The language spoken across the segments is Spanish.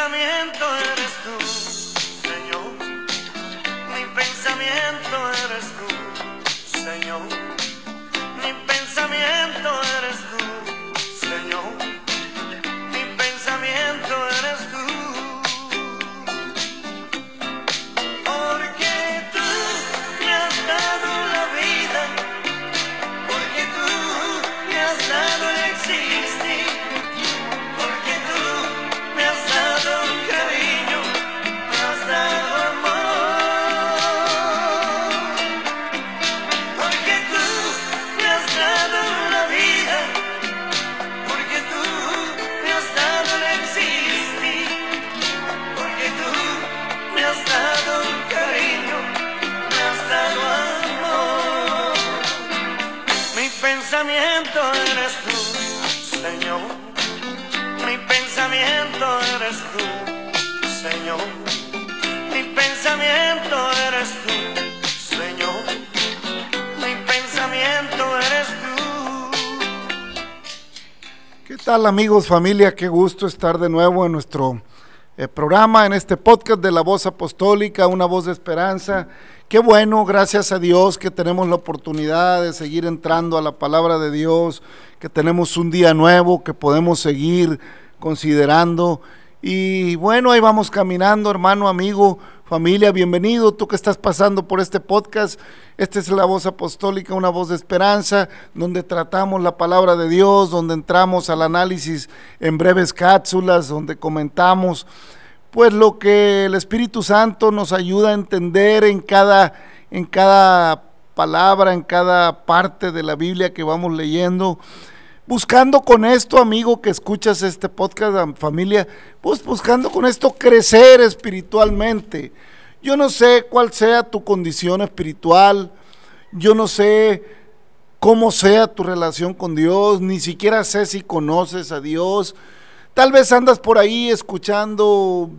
pensamiento eres tú, Señor. Mi pensamiento eres tú, Señor. Mi pensamiento amigos, familia? Qué gusto estar de nuevo en nuestro eh, programa, en este podcast de la voz apostólica, una voz de esperanza. Qué bueno, gracias a Dios que tenemos la oportunidad de seguir entrando a la palabra de Dios, que tenemos un día nuevo, que podemos seguir considerando. Y bueno, ahí vamos caminando, hermano, amigo, familia, bienvenido, tú que estás pasando por este podcast. Esta es la voz apostólica, una voz de esperanza, donde tratamos la palabra de Dios, donde entramos al análisis en breves cápsulas, donde comentamos pues lo que el Espíritu Santo nos ayuda a entender en cada, en cada palabra, en cada parte de la Biblia que vamos leyendo. Buscando con esto, amigo, que escuchas este podcast, am- familia, pues buscando con esto crecer espiritualmente. Yo no sé cuál sea tu condición espiritual, yo no sé cómo sea tu relación con Dios, ni siquiera sé si conoces a Dios. Tal vez andas por ahí escuchando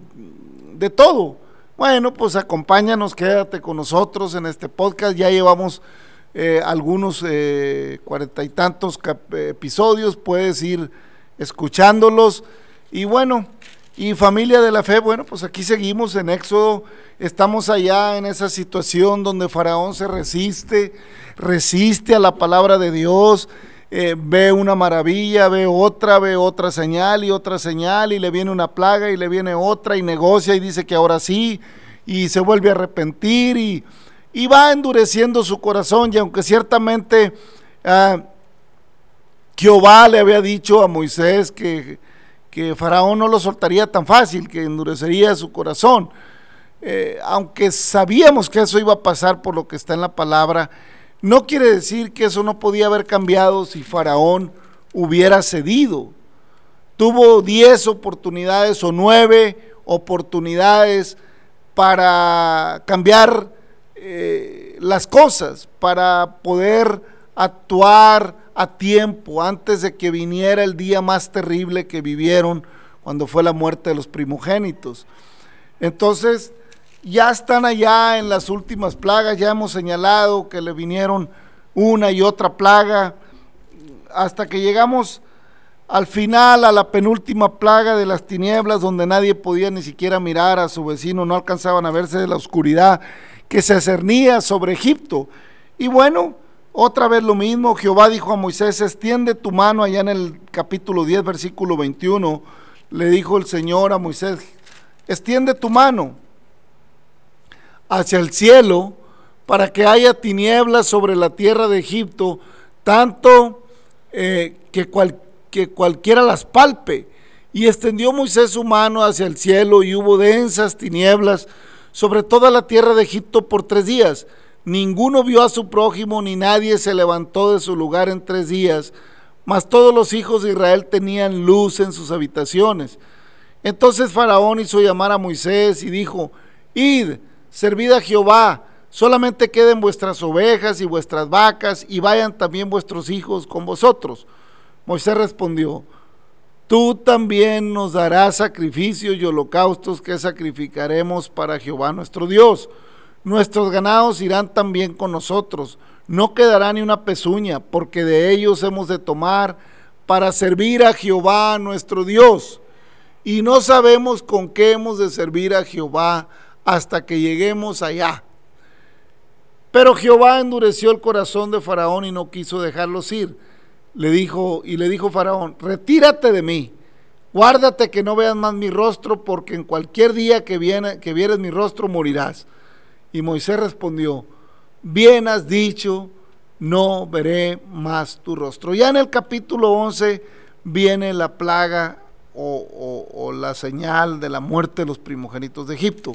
de todo. Bueno, pues acompáñanos, quédate con nosotros en este podcast. Ya llevamos eh, algunos eh, cuarenta y tantos eh, episodios, puedes ir escuchándolos. Y bueno, y familia de la fe, bueno, pues aquí seguimos en Éxodo, estamos allá en esa situación donde Faraón se resiste, resiste a la palabra de Dios, ve una maravilla, ve otra, ve otra señal y otra señal y le viene una plaga y le viene otra y negocia y dice que ahora sí y se vuelve a arrepentir y, y va endureciendo su corazón y aunque ciertamente ah, Jehová le había dicho a Moisés que, que Faraón no lo soltaría tan fácil, que endurecería su corazón. Eh, aunque sabíamos que eso iba a pasar por lo que está en la palabra, no quiere decir que eso no podía haber cambiado si Faraón hubiera cedido. Tuvo diez oportunidades o nueve oportunidades para cambiar eh, las cosas, para poder actuar a tiempo antes de que viniera el día más terrible que vivieron cuando fue la muerte de los primogénitos. Entonces, ya están allá en las últimas plagas, ya hemos señalado que le vinieron una y otra plaga, hasta que llegamos al final, a la penúltima plaga de las tinieblas, donde nadie podía ni siquiera mirar a su vecino, no alcanzaban a verse de la oscuridad que se cernía sobre Egipto. Y bueno, otra vez lo mismo, Jehová dijo a Moisés, extiende tu mano allá en el capítulo 10, versículo 21, le dijo el Señor a Moisés, extiende tu mano hacia el cielo para que haya tinieblas sobre la tierra de Egipto, tanto eh, que, cual, que cualquiera las palpe. Y extendió Moisés su mano hacia el cielo y hubo densas tinieblas sobre toda la tierra de Egipto por tres días. Ninguno vio a su prójimo, ni nadie se levantó de su lugar en tres días, mas todos los hijos de Israel tenían luz en sus habitaciones. Entonces Faraón hizo llamar a Moisés y dijo, Id, servid a Jehová, solamente queden vuestras ovejas y vuestras vacas, y vayan también vuestros hijos con vosotros. Moisés respondió, Tú también nos darás sacrificios y holocaustos que sacrificaremos para Jehová nuestro Dios. Nuestros ganados irán también con nosotros. No quedará ni una pezuña, porque de ellos hemos de tomar para servir a Jehová nuestro Dios. y no sabemos con qué hemos de servir a Jehová hasta que lleguemos allá. Pero Jehová endureció el corazón de Faraón y no quiso dejarlos ir. Le dijo y le dijo Faraón, "Retírate de mí. Guárdate que no veas más mi rostro, porque en cualquier día que viene que vieres mi rostro morirás." Y Moisés respondió, "Bien has dicho, no veré más tu rostro." Ya en el capítulo 11 viene la plaga o, o la señal de la muerte de los primogénitos de Egipto.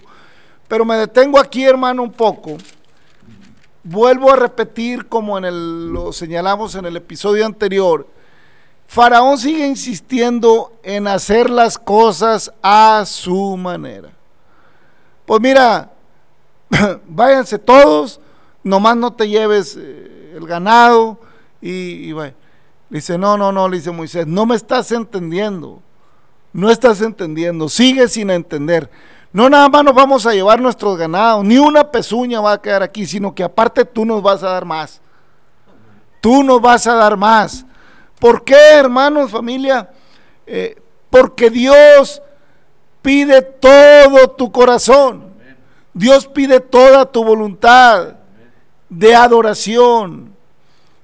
Pero me detengo aquí, hermano, un poco Vuelvo a repetir como en el, lo señalamos en el episodio anterior. Faraón sigue insistiendo en hacer las cosas a su manera. Pues mira, váyanse todos, nomás no te lleves eh, el ganado y, y Dice, no, no, no, dice Moisés, no me estás entendiendo, no estás entendiendo, sigue sin entender. No nada más nos vamos a llevar nuestros ganados, ni una pezuña va a quedar aquí, sino que aparte tú nos vas a dar más. Tú nos vas a dar más. ¿Por qué, hermanos, familia? Eh, porque Dios pide todo tu corazón. Dios pide toda tu voluntad de adoración.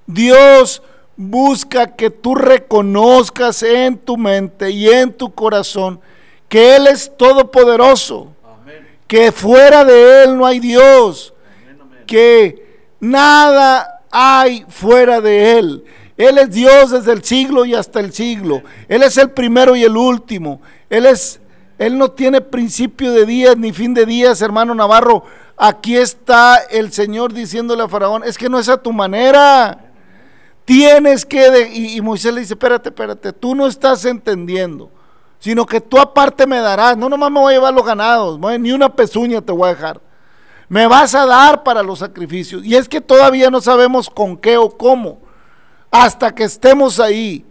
Dios busca que tú reconozcas en tu mente y en tu corazón que Él es todopoderoso, que fuera de Él no hay Dios, que nada hay fuera de Él. Él es Dios desde el siglo y hasta el siglo. Él es el primero y el último. Él es él no tiene principio de días ni fin de días, hermano Navarro. Aquí está el Señor diciéndole a Faraón, es que no es a tu manera. Tienes que... y, y Moisés le dice, espérate, espérate, tú no estás entendiendo sino que tú aparte me darás. No nomás me voy a llevar los ganados, ni una pezuña te voy a dejar. Me vas a dar para los sacrificios. Y es que todavía no sabemos con qué o cómo, hasta que estemos ahí.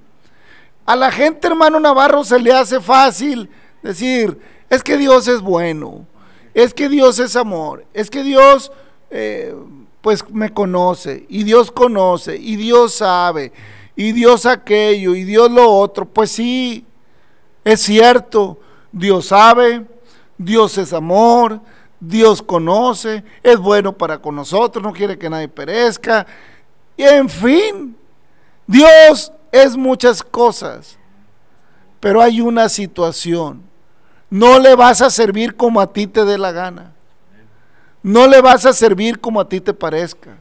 A la gente, hermano Navarro, se le hace fácil decir, es que Dios es bueno, es que Dios es amor, es que Dios, eh, pues me conoce, y Dios conoce, y Dios sabe, y Dios aquello, y Dios lo otro. Pues sí, es cierto, Dios sabe, Dios es amor, Dios conoce, es bueno para con nosotros, no quiere que nadie perezca. Y en fin, Dios es muchas cosas, pero hay una situación. No le vas a servir como a ti te dé la gana. No le vas a servir como a ti te parezca.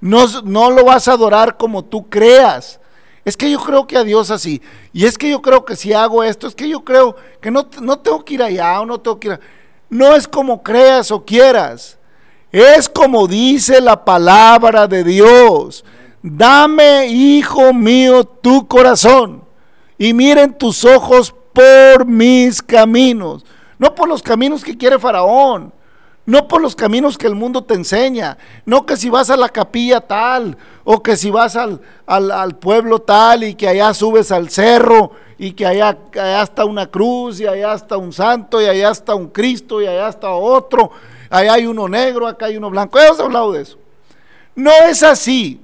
No, no lo vas a adorar como tú creas. Es que yo creo que a Dios así. Y es que yo creo que si hago esto, es que yo creo que no, no tengo que ir allá o no tengo que ir No es como creas o quieras. Es como dice la palabra de Dios. Dame, hijo mío, tu corazón. Y miren tus ojos por mis caminos. No por los caminos que quiere Faraón no por los caminos que el mundo te enseña, no que si vas a la capilla tal, o que si vas al, al, pueblo tal y que allá subes al cerro y que allá, allá, está una cruz y allá está un santo y allá está un Cristo y allá está otro, allá hay uno negro, acá hay uno blanco. Hemos hablado de eso. No es así.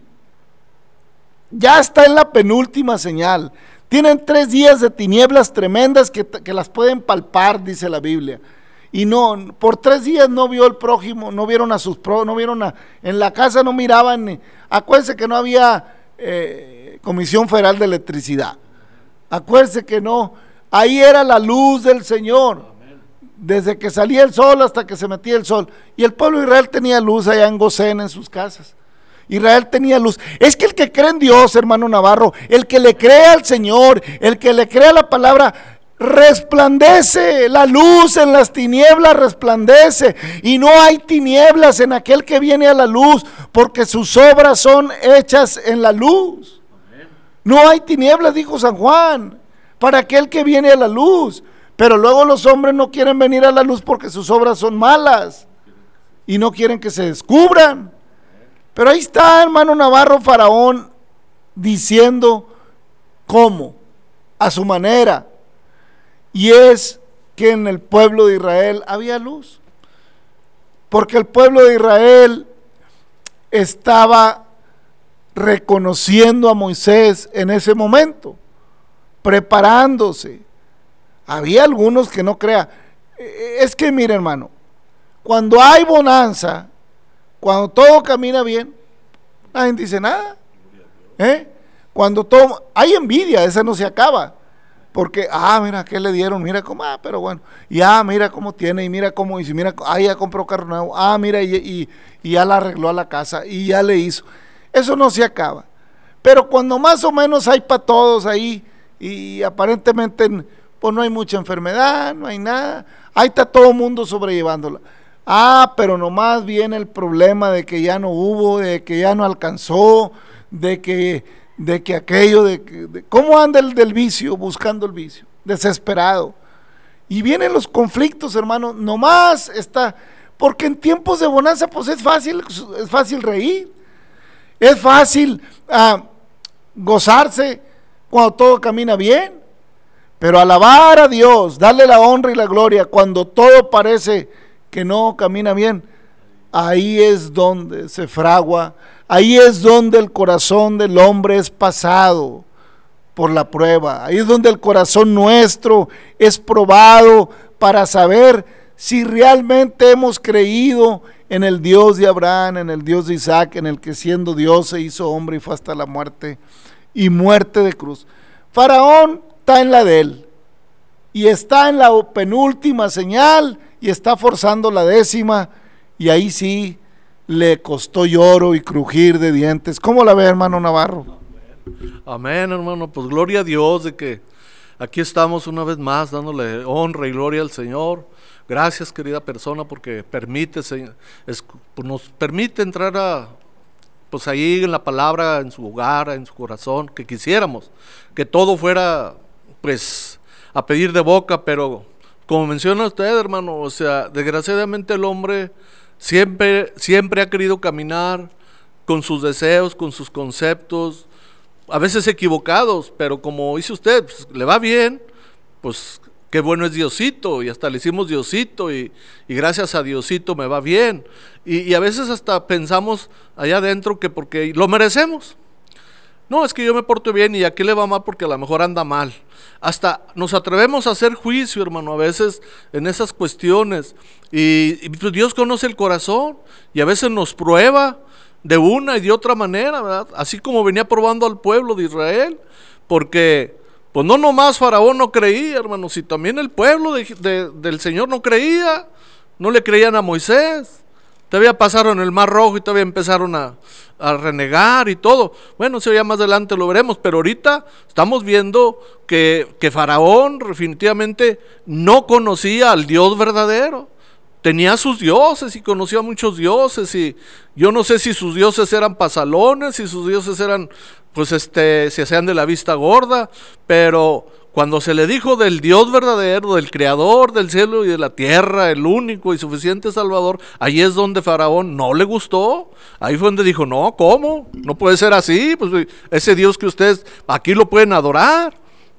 Ya está en la penúltima señal. Tienen tres días de tinieblas tremendas que, que las pueden palpar, dice la Biblia y no, por tres días no vio el prójimo, no vieron a sus pro, no vieron a, en la casa no miraban, acuérdense que no había eh, Comisión Federal de Electricidad, acuérdense que no, ahí era la luz del Señor, desde que salía el sol hasta que se metía el sol, y el pueblo de Israel tenía luz allá en Gosén, en sus casas. Israel tenía luz. Es que el que cree en Dios, hermano Navarro, el que le cree al Señor, el que le cree a la palabra, resplandece, la luz en las tinieblas resplandece y no hay tinieblas en aquel que viene a la luz porque sus obras son hechas en la luz. No hay tinieblas, dijo San Juan, para aquel que viene a la luz. Pero luego los hombres no quieren venir a la luz porque sus obras son malas y no quieren que se descubran. Pero ahí está, hermano Navarro Faraón, diciendo cómo, a su manera, y es que en el pueblo de Israel había luz. Porque el pueblo de Israel estaba reconociendo a Moisés en ese momento, preparándose. Había algunos que no crea. Eh, Es que mire, hermano, cuando hay bonanza, cuando todo camina bien, nadie dice nada. ¿Eh? Cuando todo hay envidia, esa no se acaba. Porque, ah, mira, ¿qué le dieron? Mira cómo, ah, pero bueno. Y ah, mira cómo tiene, y mira cómo, y si mira, ah, ya compró carro nuevo, ah, mira, y, y- y ya la arregló a la casa, y ya le hizo. Eso no se acaba. Pero cuando más o menos hay para todos ahí, y aparentemente pues no hay mucha enfermedad, no hay nada, ahí está todo el mundo sobrellevándola. Ah, pero nomás viene el problema de que ya no hubo, de que ya no alcanzó, de que, de que aquello, de, de- cómo anda el del vicio, buscando el vicio, desesperado. Y vienen los conflictos, hermano, nomás está, porque en tiempos de bonanza pues es fácil, es fácil reír, es fácil ah, gozarse cuando todo camina bien, pero alabar a Dios, darle la honra y la gloria cuando todo parece que no camina bien, ahí es donde se fragua, ahí es donde el corazón del hombre es pasado por la prueba, ahí es donde el corazón nuestro es probado para saber si realmente hemos creído en el Dios de Abraham, en el Dios de Isaac, en el que siendo Dios se hizo hombre y fue hasta la muerte y muerte de cruz. Faraón está en la de él y está en la penúltima señal y está forzando la décima y ahí sí le costó lloro y crujir de dientes. ¿Cómo la ve, hermano Navarro? Amén, hermano. Pues gloria a Dios de que aquí estamos una vez más dándole honra y gloria al Señor. Gracias, querida persona, porque permite, pues, nos permite entrar a, pues ahí en la palabra, en su hogar, en su corazón, que quisiéramos que todo fuera, pues, a pedir de boca, pero como menciona usted, hermano, o sea, desgraciadamente el hombre siempre, siempre ha querido caminar con sus deseos, con sus conceptos, a veces equivocados, pero como dice usted, pues, le va bien, pues qué bueno es Diosito, y hasta le hicimos Diosito, y, y gracias a Diosito me va bien. Y, y a veces hasta pensamos allá adentro que porque lo merecemos. No, es que yo me porto bien y aquí le va mal porque a lo mejor anda mal. Hasta nos atrevemos a hacer juicio, hermano, a veces en esas cuestiones. Y, pues, Dios conoce el corazón y a veces nos prueba de una y de otra manera, ¿verdad? Así como venía probando al pueblo de Israel, porque pues no nomás Faraón no creía, hermano, si también el pueblo de- de- del Señor no creía, no le creían a Moisés. Todavía pasaron el Mar Rojo y todavía empezaron a, a renegar y todo. Bueno, eso ya más adelante lo veremos, pero ahorita estamos viendo que, que Faraón definitivamente no conocía al Dios verdadero. Tenía sus dioses y conocía a muchos dioses y yo no sé si sus dioses eran pasalones, si sus dioses eran, pues este, se hacían de la vista gorda, pero cuando se le dijo del Dios verdadero, del creador del cielo y de la tierra, el único y suficiente Salvador, ahí es donde Faraón no le gustó. Ahí fue donde dijo, no, ¿cómo? No puede ser así, pues ese Dios que ustedes aquí lo pueden adorar.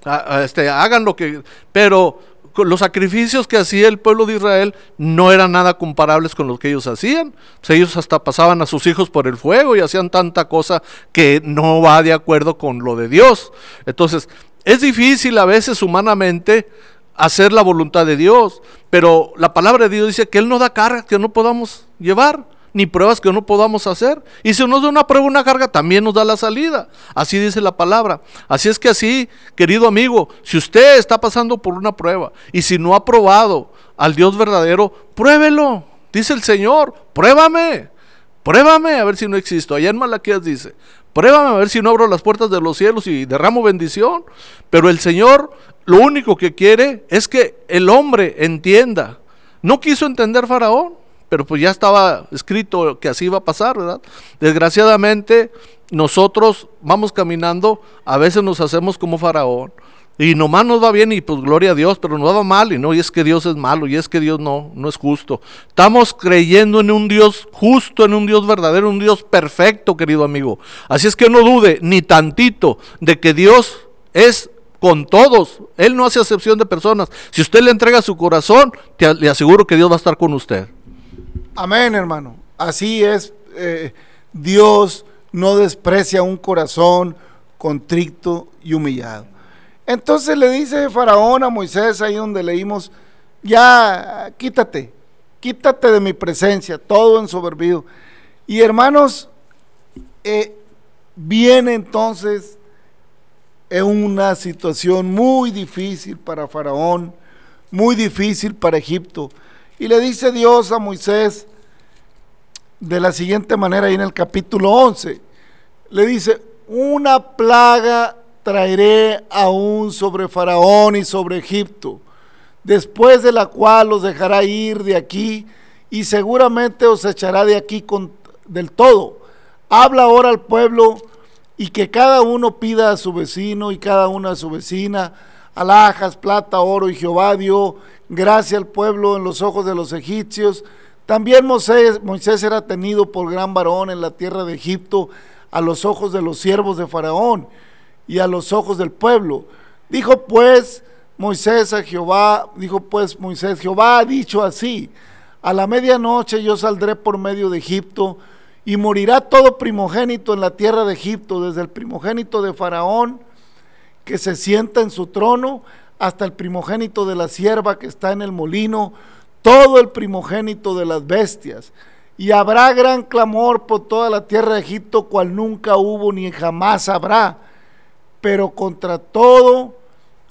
a- a- Este, hagan lo que... Pero los sacrificios que hacía el pueblo de Israel no eran nada comparables con los que ellos hacían. Ellos hasta pasaban a sus hijos por el fuego y hacían tanta cosa que no va de acuerdo con lo de Dios. Entonces, es difícil a veces humanamente hacer la voluntad de Dios, pero la palabra de Dios dice que Él no da cargas que no podamos llevar, ni pruebas que no podamos hacer. Y si nos da una prueba, una carga, también nos da la salida. Así dice la palabra. Así es que así, querido amigo, si usted está pasando por una prueba y si no ha probado al Dios verdadero, pruébelo. Dice el Señor, pruébame. Pruébame a ver si no existo. Allá en Malaquías dice, pruébame a ver si no abro las puertas de los cielos y derramo bendición. Pero el Señor lo único que quiere es que el hombre entienda. No quiso entender Faraón, pero pues ya estaba escrito que así iba a pasar, ¿verdad? Desgraciadamente nosotros vamos caminando, a veces nos hacemos como Faraón. Y nomás nos va bien y pues gloria a Dios, pero nos va mal y no, y es que Dios es malo y es que Dios no, no es justo. Estamos creyendo en un Dios justo, en un Dios verdadero, un Dios perfecto, querido amigo. Así es que no dude ni tantito de que Dios es con todos. Él no hace acepción de personas. Si usted le entrega su corazón, te, le aseguro que Dios va a estar con usted. Amén, hermano. Así es. eh, Dios no desprecia un corazón contrito y humillado. Entonces le dice Faraón a Moisés, ahí donde leímos, ya quítate, quítate de mi presencia, todo ensoberbido. Y hermanos, eh, viene entonces en una situación muy difícil para Faraón, muy difícil para Egipto. Y le dice Dios a Moisés de la siguiente manera, ahí en el capítulo 11, le dice, una plaga traeré aún sobre Faraón y sobre Egipto, después de la cual los dejará ir de aquí y seguramente os echará de aquí con, del todo. Habla ahora al pueblo y que cada uno pida a su vecino y cada una a su vecina alhajas, plata, oro y Jehová dio gracia al pueblo en los ojos de los egipcios. También Moisés, Moisés era tenido por gran varón en la tierra de Egipto a los ojos de los siervos de Faraón y a los ojos del pueblo. Dijo pues Moisés a Jehová, dijo pues Moisés, Jehová ha dicho así, a la medianoche yo saldré por medio de Egipto y morirá todo primogénito en la tierra de Egipto, desde el primogénito de Faraón que se sienta en su trono, hasta el primogénito de la sierva que está en el molino, todo el primogénito de las bestias. Y habrá gran clamor por toda la tierra de Egipto, cual nunca hubo ni jamás habrá pero contra todo,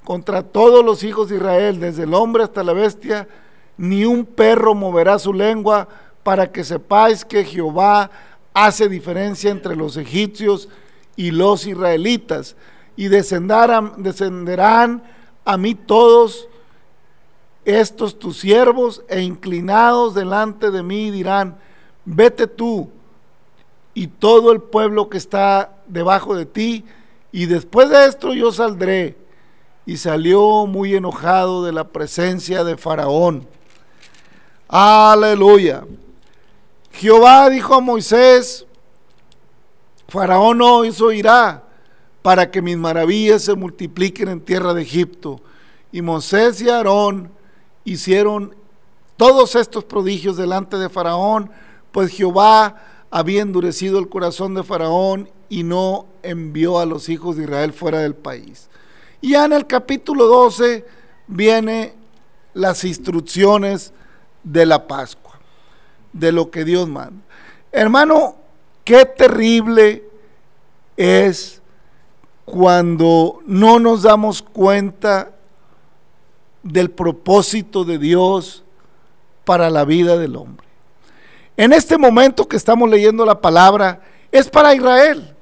contra todos los hijos de Israel, desde el hombre hasta la bestia, ni un perro moverá su lengua para que sepáis que Jehová hace diferencia entre los egipcios y los israelitas. Y descenderán, a mí todos estos tus siervos e inclinados delante de mí dirán, vete tú y todo el pueblo que está debajo de ti y después de esto yo saldré. Y salió muy enojado de la presencia de Faraón. Aleluya. Jehová dijo a Moisés, Faraón no hizo irá para que mis maravillas se multipliquen en tierra de Egipto. Y Moisés y Aarón hicieron todos estos prodigios delante de Faraón, pues Jehová había endurecido el corazón de Faraón y no envió a los hijos de Israel fuera del país. Y ya en el capítulo 12 viene las instrucciones de la Pascua, de lo que Dios manda. Hermano, qué terrible es cuando no nos damos cuenta del propósito de Dios para la vida del hombre. En este momento que estamos leyendo la palabra, es para Israel.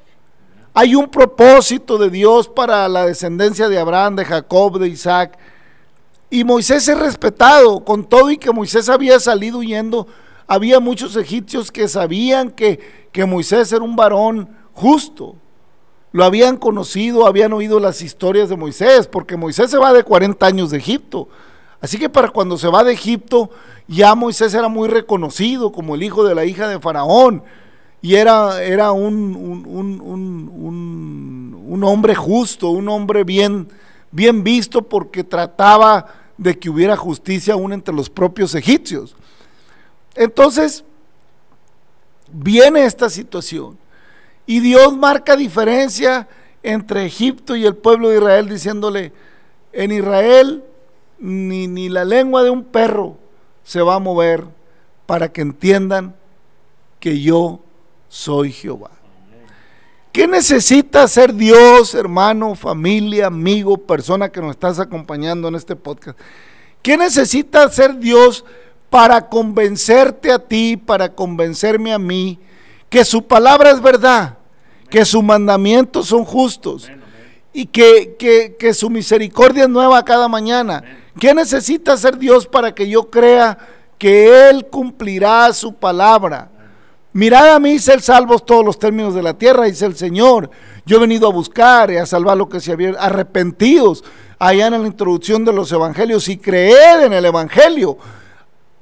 Hay un propósito de Dios para la descendencia de Abraham, de Jacob, de Isaac. Y Moisés es respetado, con todo y que Moisés había salido huyendo, había muchos egipcios que sabían que, que Moisés era un varón justo. Lo habían conocido, habían oído las historias de Moisés, porque Moisés se va de 40 años de Egipto. Así que para cuando se va de Egipto, ya Moisés era muy reconocido como el hijo de la hija de Faraón y era, era un, un, hombre justo, un hombre bien, bien visto porque trataba de que hubiera justicia aún entre los propios egipcios. Entonces, viene esta situación y Dios marca diferencia entre Egipto y el pueblo de Israel diciéndole, en Israel ni, ni la lengua de un perro se va a mover para que entiendan que yo soy Jehová. ¿Qué necesita ser Dios, hermano, familia, amigo, persona que nos estás acompañando en este podcast? ¿Qué necesita ser Dios para convencerte a ti, para convencerme a mí, que su palabra es verdad, que sus mandamientos son justos y que, que, que su misericordia es nueva cada mañana? ¿Qué necesita ser Dios para que yo crea que Él cumplirá su palabra? Mirad a mí, ser salvos todos los términos de la tierra, dice el Señor. Yo he venido a buscar y a salvar lo que se había arrepentidos allá en la introducción de los evangelios y creed en el evangelio.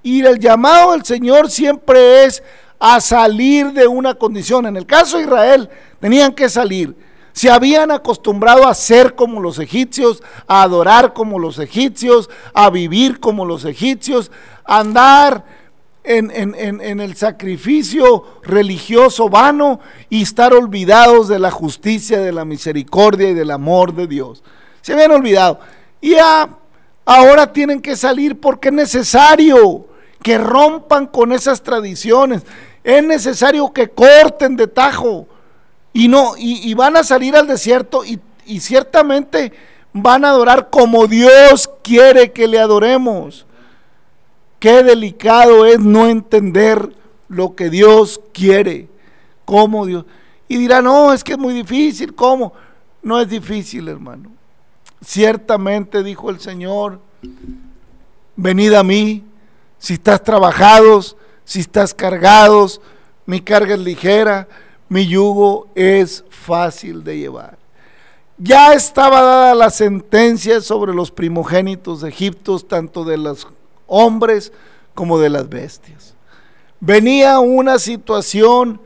Y el llamado del Señor siempre es a salir de una condición. En el caso de Israel, tenían que salir. Se habían acostumbrado a ser como los egipcios, a adorar como los egipcios, a vivir como los egipcios, a andar en, el sacrificio religioso vano y estar olvidados de la justicia, de la misericordia y del amor de Dios. se habían olvidado. Y ahora tienen que salir porque es necesario que rompan con esas tradiciones. Es necesario que corten de tajo. Y no, y, van a salir al desierto y, y ciertamente van a adorar como Dios quiere que le adoremos. Qué delicado es no entender lo que Dios quiere, cómo Dios. Y dirá, no, es que es muy difícil, ¿cómo? No es difícil, hermano. Ciertamente, dijo el Señor, venid a mí, si estás trabajados, si estás cargados, mi carga es ligera, mi yugo es fácil de llevar. Ya estaba dada la sentencia sobre los primogénitos de Egipto, tanto de los hombres como de las bestias. Venía una situación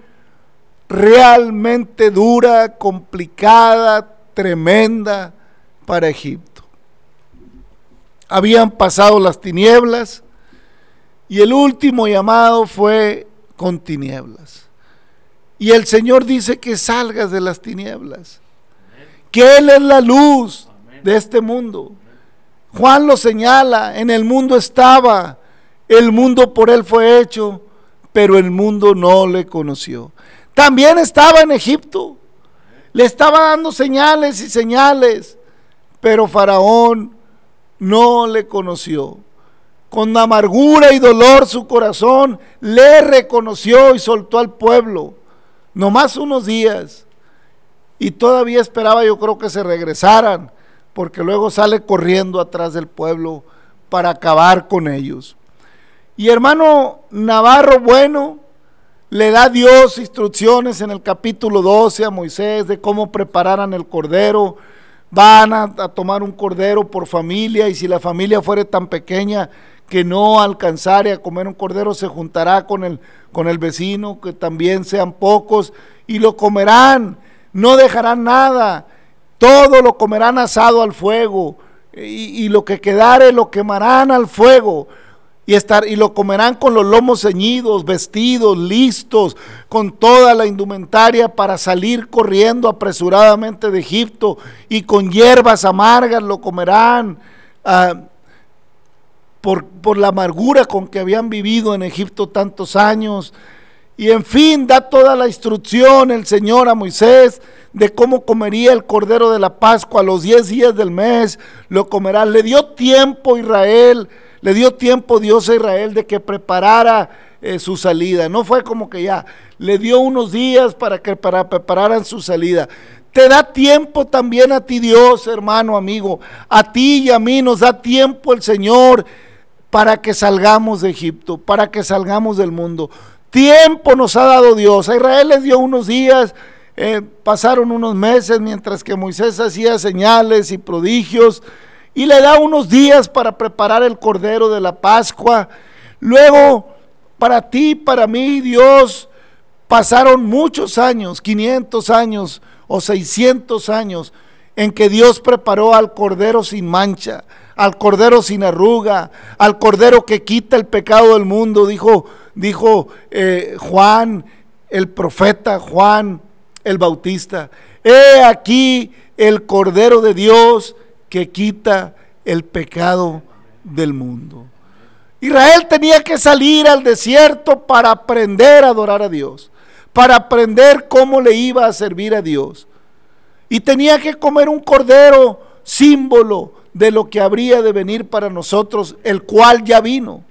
realmente dura, complicada, tremenda para Egipto. Habían pasado las tinieblas y el último llamado fue con tinieblas. Y el Señor dice que salgas de las tinieblas, que Él es la luz de este mundo. Juan lo señala, en el mundo estaba, el mundo por Él fue hecho, pero el mundo no le conoció. También estaba en Egipto, le estaba dando señales y señales, pero Faraón no le conoció. Con amargura y dolor su corazón le reconoció y soltó al pueblo, nomás unos días. Y todavía esperaba yo creo que se regresaran, porque luego sale corriendo atrás del pueblo para acabar con ellos. Y hermano Navarro Bueno le da Dios instrucciones en el capítulo 12 a Moisés de cómo prepararan el cordero. Van a, a, tomar un cordero por familia y si la familia fuera tan pequeña que no alcanzare a comer un cordero, se juntará con el, con el vecino, que también sean pocos, y lo comerán, no dejarán nada, todo lo comerán asado al fuego, y, lo que quedare lo quemarán al fuego y, estar, y lo comerán con los lomos ceñidos, vestidos, listos, con toda la indumentaria para salir corriendo apresuradamente de Egipto y con hierbas amargas lo comerán. Uh, por, por, la amargura con que habían vivido en Egipto tantos años. Y en fin, da toda la instrucción el Señor a Moisés de cómo comería el cordero de la Pascua a los 10 días del mes, lo comerá. Le dio tiempo Israel le dio tiempo Dios a Israel de que preparara eh, su salida. No fue como que ya, le dio unos días para que para prepararan su salida. Te da tiempo también a ti Dios, hermano, amigo. A ti y a mí nos da tiempo el Señor para que salgamos de Egipto, para que salgamos del mundo. Tiempo nos ha dado Dios. A Israel les dio unos días, eh, pasaron unos meses mientras que Moisés hacía señales y prodigios y le da unos días para preparar el cordero de la Pascua. Luego, para ti, para mí, Dios, pasaron muchos años, 500 años o 600 años, en que Dios preparó al cordero sin mancha, al cordero sin arruga, al cordero que quita el pecado del mundo, dijo, dijo eh, Juan, el profeta Juan el Bautista. He aquí el cordero de Dios que quita el pecado del mundo. Israel tenía que salir al desierto para aprender a adorar a Dios, para aprender cómo le iba a servir a Dios. Y tenía que comer un cordero símbolo de lo que habría de venir para nosotros, el cual ya vino,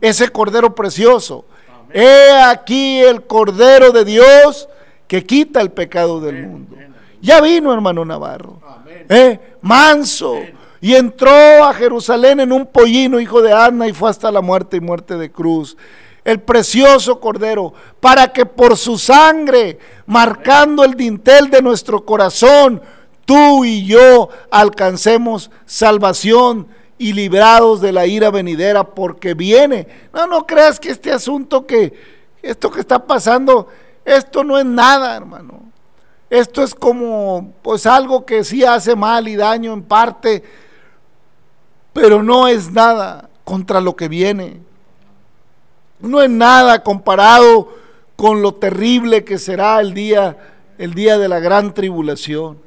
ese cordero precioso. He aquí el cordero de Dios que quita el pecado del mundo. Ya vino, hermano Navarro. ¿Eh? Manso. Y entró a Jerusalén en un pollino, hijo de Ana, y fue hasta la muerte y muerte de cruz. El precioso Cordero, para que por su sangre, marcando el dintel de nuestro corazón, tú y yo alcancemos salvación y librados de la ira venidera, porque viene. No, no creas que este asunto que, esto que está pasando, esto no es nada, hermano. Esto es como pues algo que sí hace mal y daño en parte, pero no es nada contra lo que viene. No es nada comparado con lo terrible que será el día el día de la gran tribulación.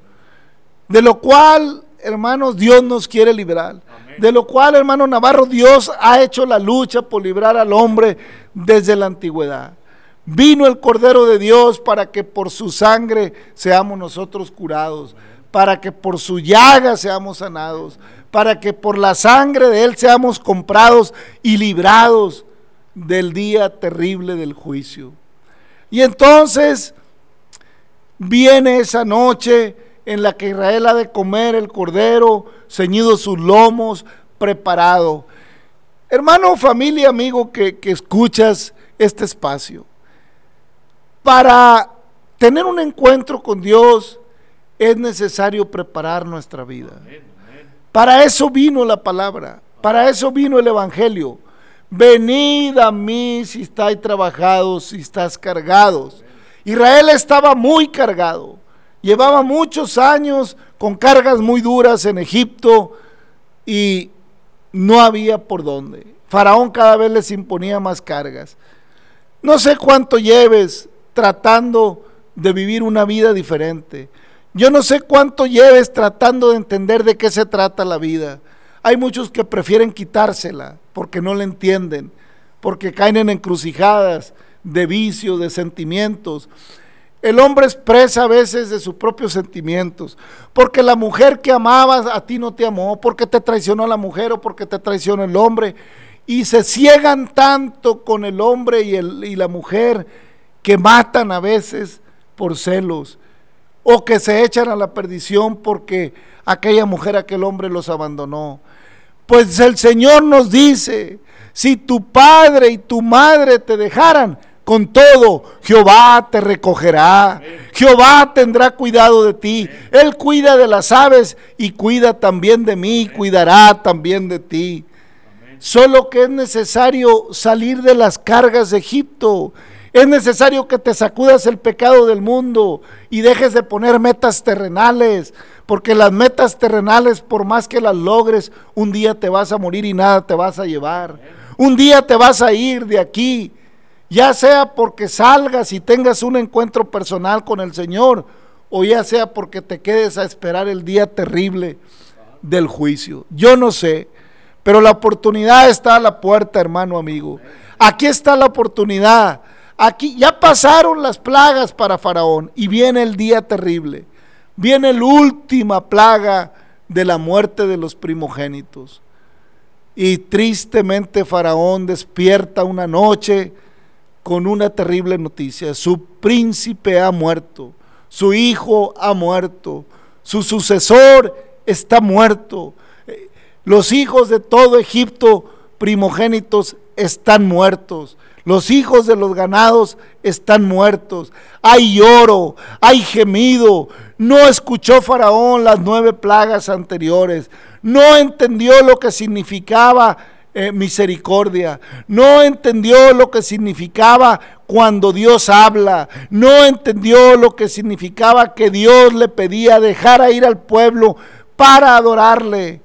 De lo cual, hermanos, Dios nos quiere librar. De lo cual, hermano Navarro, Dios ha hecho la lucha por librar al hombre desde la antigüedad. Vino el Cordero de Dios para que por su sangre seamos nosotros curados, para que por su llaga seamos sanados, para que por la sangre de Él seamos comprados y librados del día terrible del juicio. Y entonces viene esa noche en la que Israel ha de comer el cordero, ceñido sus lomos, preparado. Hermano, familia, amigo que, que escuchas este espacio, para tener un encuentro con Dios es necesario preparar nuestra vida. Para eso vino la palabra, para eso vino el Evangelio. Venid a mí si estáis trabajados, si estás cargados. Israel estaba muy cargado. Llevaba muchos años con cargas muy duras en Egipto y no había por dónde. Faraón cada vez les imponía más cargas. No sé cuánto lleves tratando de vivir una vida diferente. Yo no sé cuánto lleves tratando de entender de qué se trata la vida. Hay muchos que prefieren quitársela porque no la entienden, porque caen en encrucijadas de vicio, de sentimientos. El hombre expresa a veces de sus propios sentimientos, porque la mujer que amabas a ti no te amó, porque te traicionó la mujer o porque te traicionó el hombre, y se ciegan tanto con el hombre y, el, y la mujer que matan a veces por celos, o que se echan a la perdición porque aquella mujer, aquel hombre los abandonó. Pues el Señor nos dice, si tu padre y tu madre te dejaran, con todo, Jehová te recogerá. Jehová tendrá cuidado de ti. Él cuida de las aves y cuida también de mí, cuidará también de ti. Solo que es necesario salir de las cargas de Egipto. Es necesario que te sacudas el pecado del mundo y dejes de poner metas terrenales, porque las metas terrenales, por más que las logres, un día te vas a morir y nada te vas a llevar. Un día te vas a ir de aquí ya sea porque salgas y tengas un encuentro personal con el Señor, o ya sea porque te quedes a esperar el día terrible del juicio. Yo no sé, pero la oportunidad está a la puerta, hermano amigo. Aquí está la oportunidad. Aquí ya pasaron las plagas para Faraón y viene el día terrible. Viene la última plaga de la muerte de los primogénitos. Y tristemente Faraón despierta una noche con una terrible noticia. Su príncipe ha muerto, su hijo ha muerto, su sucesor está muerto. Los hijos de todo Egipto primogénitos están muertos. Los hijos de los ganados están muertos. Hay lloro, hay gemido. No escuchó Faraón las nueve plagas anteriores. No entendió lo que significaba eh, misericordia, no entendió lo que significaba cuando Dios habla, no entendió lo que significaba que Dios le pedía dejar a ir al pueblo para adorarle.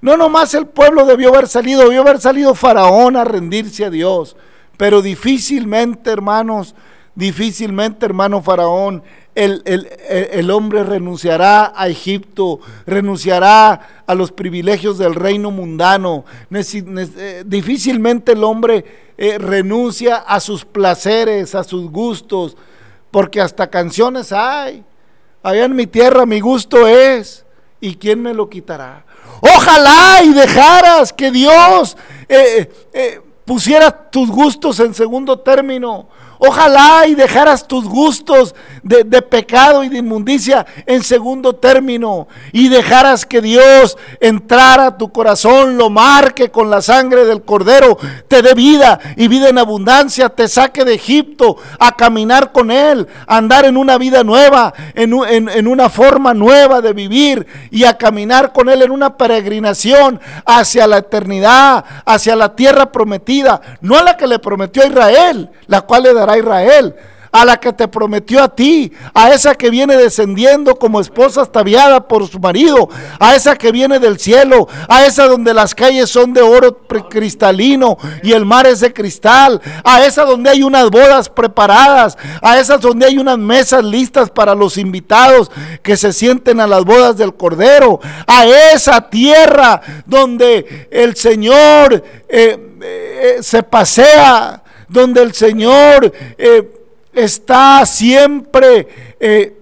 No nomás el pueblo debió haber salido, debió haber salido Faraón a rendirse a Dios, pero difícilmente, hermanos, difícilmente, hermano Faraón, el, hombre renunciará a Egipto, renunciará a los privilegios del reino mundano. Eh, difícilmente el hombre eh, renuncia a sus placeres, a sus gustos, porque hasta canciones hay. Allá en mi tierra mi gusto es, ¿y quién me lo quitará? Ojalá y dejaras que Dios eh, pusiera tus gustos en segundo término. Ojalá y dejaras tus gustos de, pecado y de inmundicia en segundo término y dejaras que Dios entrara a tu corazón, lo marque con la sangre del cordero, te dé vida y vida en abundancia, te saque de Egipto a caminar con Él, a andar en una vida nueva, en, en una forma nueva de vivir y a caminar con Él en una peregrinación hacia la eternidad, hacia la tierra prometida, no a la que le prometió a Israel, la cual le dará Israel, a la que te prometió a ti, a esa que viene descendiendo como esposa ataviada por su marido, a esa que viene del cielo, a esa donde las calles son de oro cristalino y el mar es de cristal, a esa donde hay unas bodas preparadas, a esas donde hay unas mesas listas para los invitados que se sienten a las bodas del Cordero, a esa tierra donde el Señor eh, eh, se pasea, donde el Señor... Eh, está siempre eh,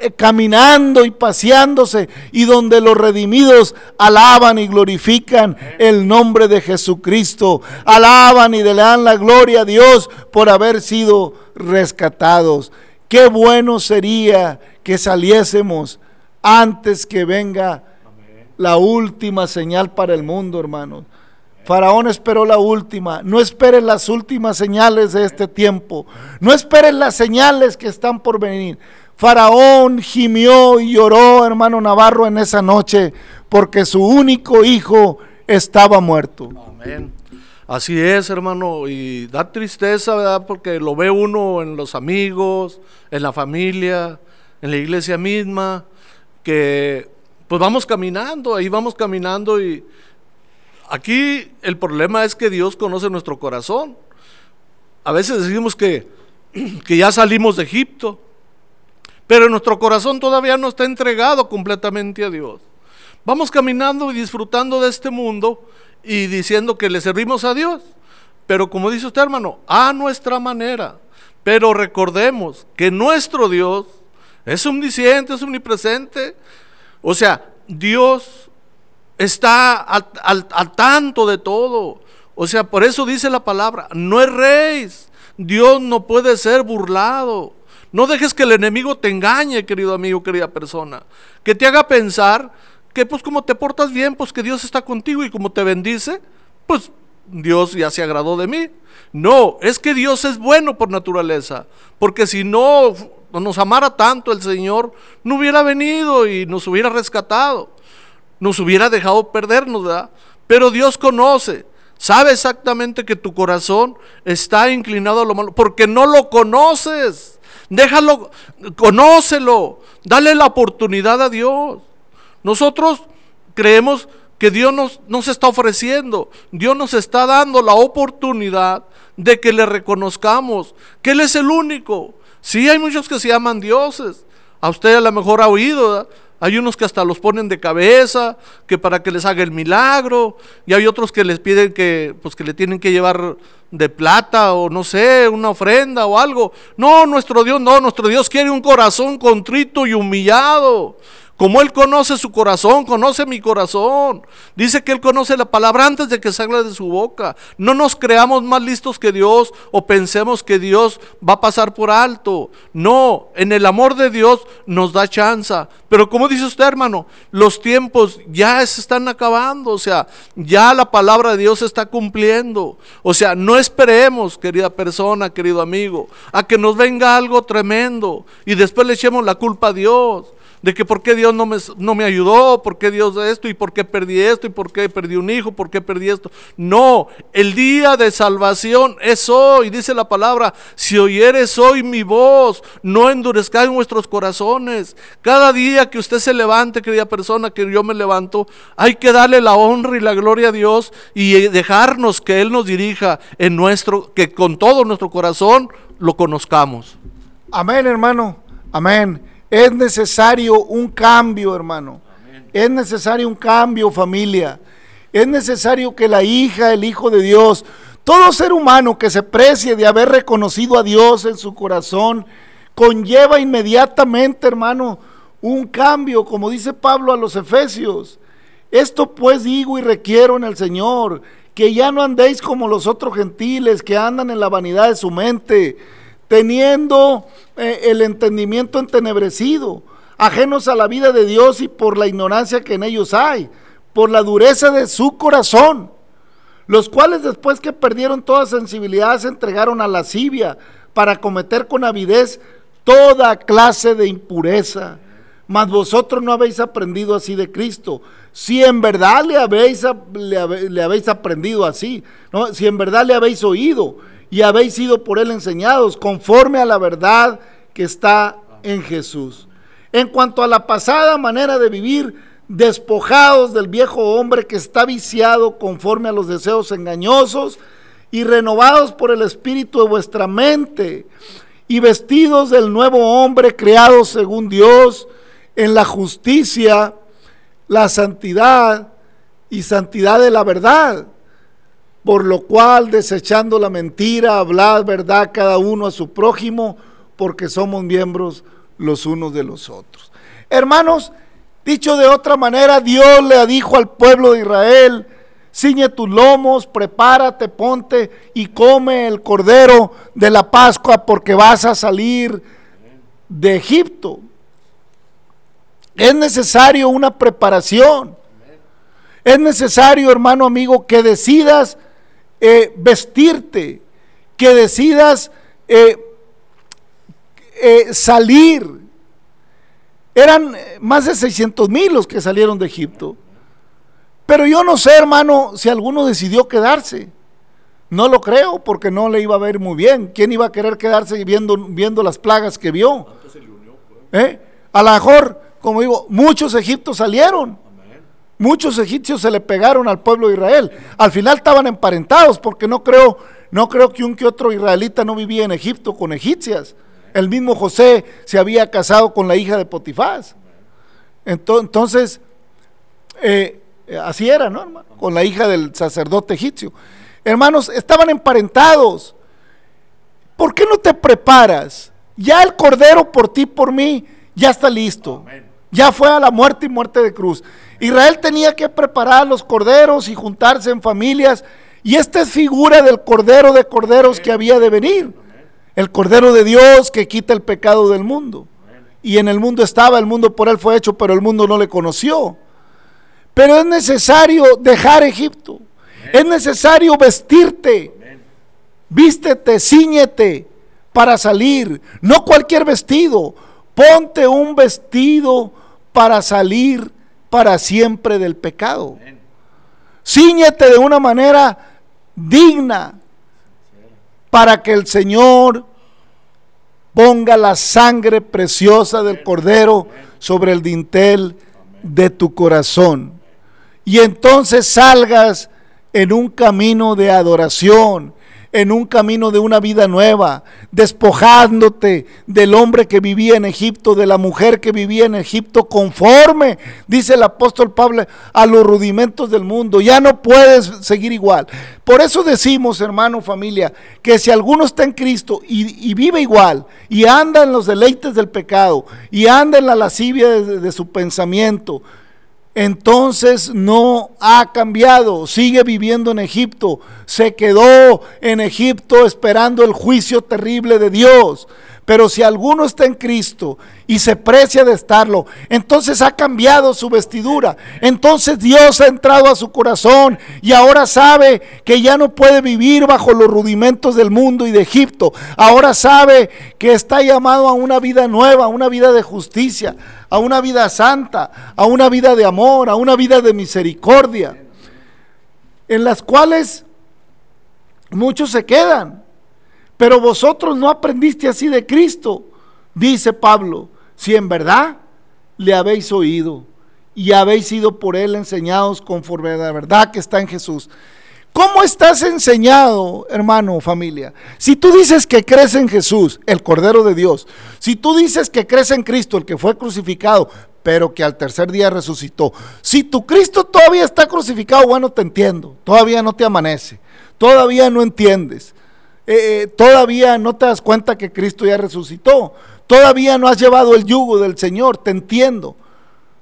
eh, caminando y paseándose y donde los redimidos alaban y glorifican el nombre de Jesucristo, alaban y le dan la gloria a Dios por haber sido rescatados. Qué bueno sería que saliésemos antes que venga la última señal para el mundo, hermanos. Faraón esperó la última. No esperen las últimas señales de este tiempo. No esperen las señales que están por venir. Faraón gimió y lloró, hermano Navarro, en esa noche, porque su único hijo estaba muerto. Amén. Así es, hermano, y da tristeza, ¿verdad? Porque lo ve uno en los amigos, en la familia, en la iglesia misma, que pues vamos caminando, ahí vamos caminando y, Aquí el problema es que Dios conoce nuestro corazón. A veces decimos que, que ya salimos de Egipto, pero nuestro corazón todavía no está entregado completamente a Dios. Vamos caminando y disfrutando de este mundo y diciendo que le servimos a Dios. Pero como dice usted, hermano, a nuestra manera. Pero recordemos que nuestro Dios es omnisciente, es omnipresente. O sea, Dios está al, tanto de todo. O sea, por eso dice la palabra, no rey. Dios no puede ser burlado. No dejes que el enemigo te engañe, querido amigo, querida persona. Que te haga pensar que pues como te portas bien, pues que Dios está contigo y como te bendice, pues Dios ya se agradó de mí. No, es que Dios es bueno por naturaleza. Porque si no nos amara tanto el Señor, no hubiera venido y nos hubiera rescatado nos hubiera dejado perdernos, ¿verdad? Pero Dios conoce, sabe exactamente que tu corazón está inclinado a lo malo, porque no lo conoces. Déjalo, conócelo, dale la oportunidad a Dios. Nosotros creemos que Dios nos, nos está ofreciendo, Dios nos está dando la oportunidad de que le reconozcamos que Él es el único. Sí, hay muchos que se llaman dioses. A usted a lo mejor ha oído, ¿verdad? Hay unos que hasta los ponen de cabeza, que para que les haga el milagro, y hay otros que les piden que, pues que le tienen que llevar de plata o no sé, una ofrenda o algo. No, nuestro Dios no, nuestro Dios quiere un corazón contrito y humillado. Como Él conoce su corazón, conoce mi corazón. Dice que Él conoce la palabra antes de que salga de su boca. No nos creamos más listos que Dios o pensemos que Dios va a pasar por alto. No, en el amor de Dios nos da chance. Pero como dice usted, hermano, los tiempos ya se están acabando. O sea, ya la palabra de Dios se está cumpliendo. O sea, no esperemos, querida persona, querido amigo, a que nos venga algo tremendo y después le echemos la culpa a Dios de que por qué Dios no me, no me ayudó, por qué Dios esto y por qué perdí esto y por qué perdí un hijo, por qué perdí esto. No, el día de salvación es hoy, dice la palabra, si oyeres hoy mi voz, no endurezcan vuestros corazones. Cada día que usted se levante, querida persona, que yo me levanto, hay que darle la honra y la gloria a Dios y dejarnos que Él nos dirija en nuestro, que con todo nuestro corazón lo conozcamos. Amén, hermano. Amén. Es necesario un cambio, hermano. Es necesario un cambio, familia. Es necesario que la hija, el hijo de Dios, todo ser humano que se precie de haber reconocido a Dios en su corazón, conlleva inmediatamente, hermano, un cambio, como dice Pablo a los Efesios. Esto pues digo y requiero en el Señor, que ya no andéis como los otros gentiles que andan en la vanidad de su mente teniendo eh, el entendimiento entenebrecido, ajenos a la vida de Dios y por la ignorancia que en ellos hay, por la dureza de su corazón, los cuales después que perdieron toda sensibilidad se entregaron a la lascivia para cometer con avidez toda clase de impureza. Mas vosotros no habéis aprendido así de Cristo. Si en verdad le habéis, le, habéis aprendido así, ¿no? si en verdad le habéis oído y habéis sido por él enseñados conforme a la verdad que está en Jesús. En cuanto a la pasada manera de vivir, despojados del viejo hombre que está viciado conforme a los deseos engañosos y renovados por el espíritu de vuestra mente y vestidos del nuevo hombre creado según Dios en la justicia, la santidad y santidad de la verdad. Por lo cual, desechando la mentira, hablad verdad cada uno a su prójimo, porque somos miembros los unos de los otros. Hermanos, dicho de otra manera, Dios le dijo al pueblo de Israel, ciñe tus lomos, prepárate, ponte y come el cordero de la Pascua porque vas a salir de Egipto. Es necesario una preparación. Es necesario, hermano amigo, que decidas eh, vestirte, que decidas eh, eh, salir. Eran más de 600 mil los que salieron de Egipto. Pero yo no sé, hermano, si alguno decidió quedarse. No lo creo porque no le iba a ver muy bien. ¿Quién iba a querer quedarse viendo, viendo las plagas que vio? A lo mejor, como digo, muchos egipcios salieron. Muchos egipcios se le pegaron al pueblo de Israel. Al final estaban emparentados porque no creo, no creo que un que otro israelita no vivía en Egipto con egipcias. El mismo José se había casado con la hija de Potifás. Entonces, eh, así era, ¿no, hermano? Con la hija del sacerdote egipcio. Hermanos, estaban emparentados. ¿Por qué no te preparas? Ya el cordero por ti, por mí, ya está listo. Ya fue a la muerte y muerte de cruz. Israel tenía que preparar los corderos y juntarse en familias. Y esta es figura del cordero de corderos que había de venir. El cordero de Dios que quita el pecado del mundo. Y en el mundo estaba, el mundo por él fue hecho, pero el mundo no le conoció. Pero es necesario dejar Egipto. Es necesario vestirte. Vístete, ciñete para salir. No cualquier vestido. Ponte un vestido para salir para siempre del pecado. Cíñete de una manera digna para que el Señor ponga la sangre preciosa del Cordero sobre el dintel de tu corazón. Y entonces salgas en un camino de adoración, en un camino de una vida nueva, despojándote del hombre que vivía en Egipto, de la mujer que vivía en Egipto, conforme, dice el apóstol Pablo, a los rudimentos del mundo. Ya no puedes seguir igual. Por eso decimos, hermano, familia, que si alguno está en Cristo y, vive igual, y anda en los deleites del pecado, y anda en la lascivia de su pensamiento, entonces no ha cambiado, sigue viviendo en Egipto, se quedó en Egipto esperando el juicio terrible de Dios. Pero si alguno está en Cristo y se precia de estarlo, entonces ha cambiado su vestidura. Entonces Dios ha entrado a su corazón y ahora sabe que ya no puede vivir bajo los rudimentos del mundo y de Egipto. Ahora sabe que está llamado a una vida nueva, a una vida de justicia, a una vida santa, a una vida de amor, a una vida de misericordia, en las cuales muchos se quedan pero vosotros no aprendiste así de Cristo, dice Pablo, si en verdad le habéis oído y habéis sido por él enseñados conforme a la verdad que está en Jesús. ¿Cómo estás enseñado, hermano, familia? Si tú dices que crees en Jesús, el Cordero de Dios, si tú dices que crees en Cristo, el que fue crucificado, pero que al tercer día resucitó, si tu Cristo todavía está crucificado, bueno, te entiendo, todavía no te amanece, todavía no entiendes. Eh, eh, todavía no te das cuenta que Cristo ya resucitó. Todavía no has llevado el yugo del Señor, te entiendo.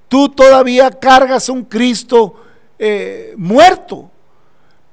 Tú todavía cargas un Cristo eh, muerto.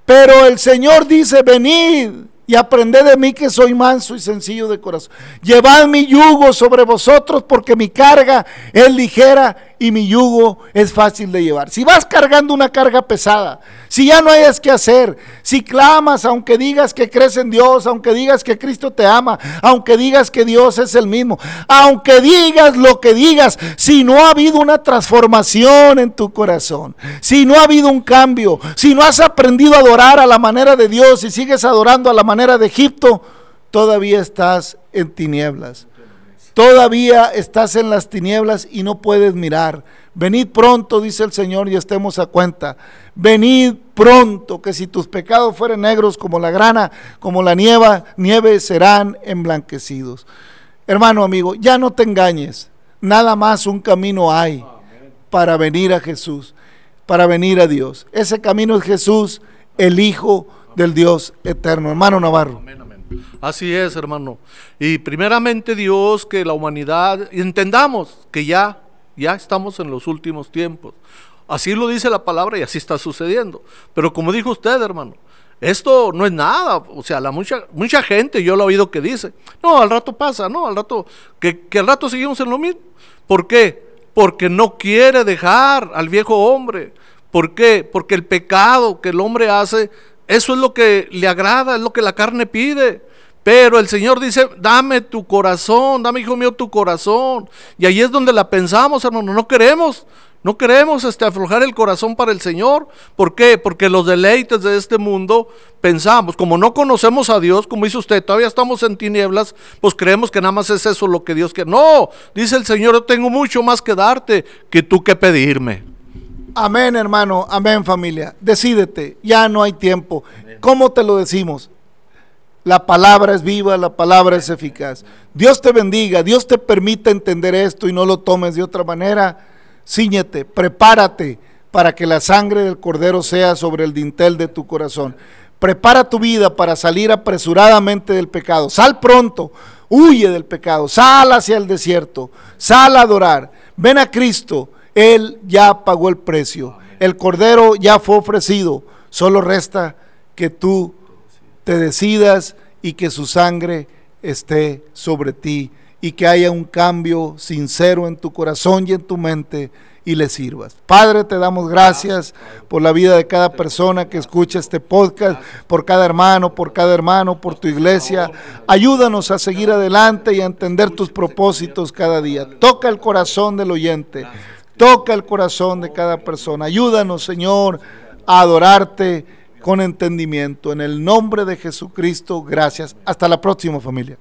Pero el Señor dice, venid y aprended de mí que soy manso y sencillo de corazón. Llevad mi yugo sobre vosotros porque mi carga es ligera y mi yugo es fácil de llevar. Si vas cargando una carga pesada, si ya no hayas que hacer, si clamas, aunque digas que crees en Dios, aunque digas que Cristo te ama, aunque digas que Dios es el mismo, aunque digas lo que digas, si no ha habido una transformación en tu corazón, si no ha habido un cambio, si no has aprendido a adorar a la manera de Dios y sigues adorando a la manera de Egipto, todavía estás en tinieblas. Todavía estás en las tinieblas y no puedes mirar. Venid pronto, dice el Señor, y estemos a cuenta. Venid pronto, que si tus pecados fueren negros como la grana, como la nieve, nieve serán emblanquecidos. Hermano amigo, ya no te engañes. Nada más un camino hay para venir a Jesús, para venir a Dios. Ese camino es Jesús, el Hijo del Dios eterno. Hermano Navarro. Así es, hermano. Y primeramente Dios, que la humanidad, entendamos que ya, ya estamos en los últimos tiempos. Así lo dice la palabra y así está sucediendo. Pero como dijo usted, hermano, esto no es nada. O sea, la mucha, mucha gente, yo lo he oído que dice, no, al rato pasa, no, al rato, que, que al rato seguimos en lo mismo. ¿Por qué? Porque no quiere dejar al viejo hombre. ¿Por qué? Porque el pecado que el hombre hace eso es lo que le agrada, es lo que la carne pide. Pero el Señor dice, dame tu corazón, dame, hijo mío, tu corazón. Y ahí es donde la pensamos, hermano. No queremos, no queremos este, aflojar el corazón para el Señor. ¿Por qué? Porque los deleites de este mundo pensamos, como no conocemos a Dios, como dice usted, todavía estamos en tinieblas, pues creemos que nada más es eso lo que Dios quiere. No, dice el Señor, yo tengo mucho más que darte que tú que pedirme. Amén, hermano. Amén, familia. Decídete. Ya no hay tiempo. ¿Cómo te lo decimos? La palabra es viva, la palabra es eficaz. Dios te bendiga, Dios te permite entender esto y no lo tomes de otra manera. Cíñete, prepárate para que la sangre del cordero sea sobre el dintel de tu corazón. Prepara tu vida para salir apresuradamente del pecado. Sal pronto, huye del pecado, sal hacia el desierto, sal a adorar. Ven a Cristo él ya pagó el precio. El cordero ya fue ofrecido. Solo resta que tú te decidas y que su sangre esté sobre ti y que haya un cambio sincero en tu corazón y en tu mente y le sirvas. Padre, te damos gracias por la vida de cada persona que escucha este podcast, por cada hermano, por cada hermano, por tu iglesia. Ayúdanos a seguir adelante y a entender tus propósitos cada día. Toca el corazón del oyente. Toca el corazón de cada persona. Ayúdanos, Señor, a adorarte con entendimiento. En el nombre de Jesucristo, gracias. Hasta la próxima familia.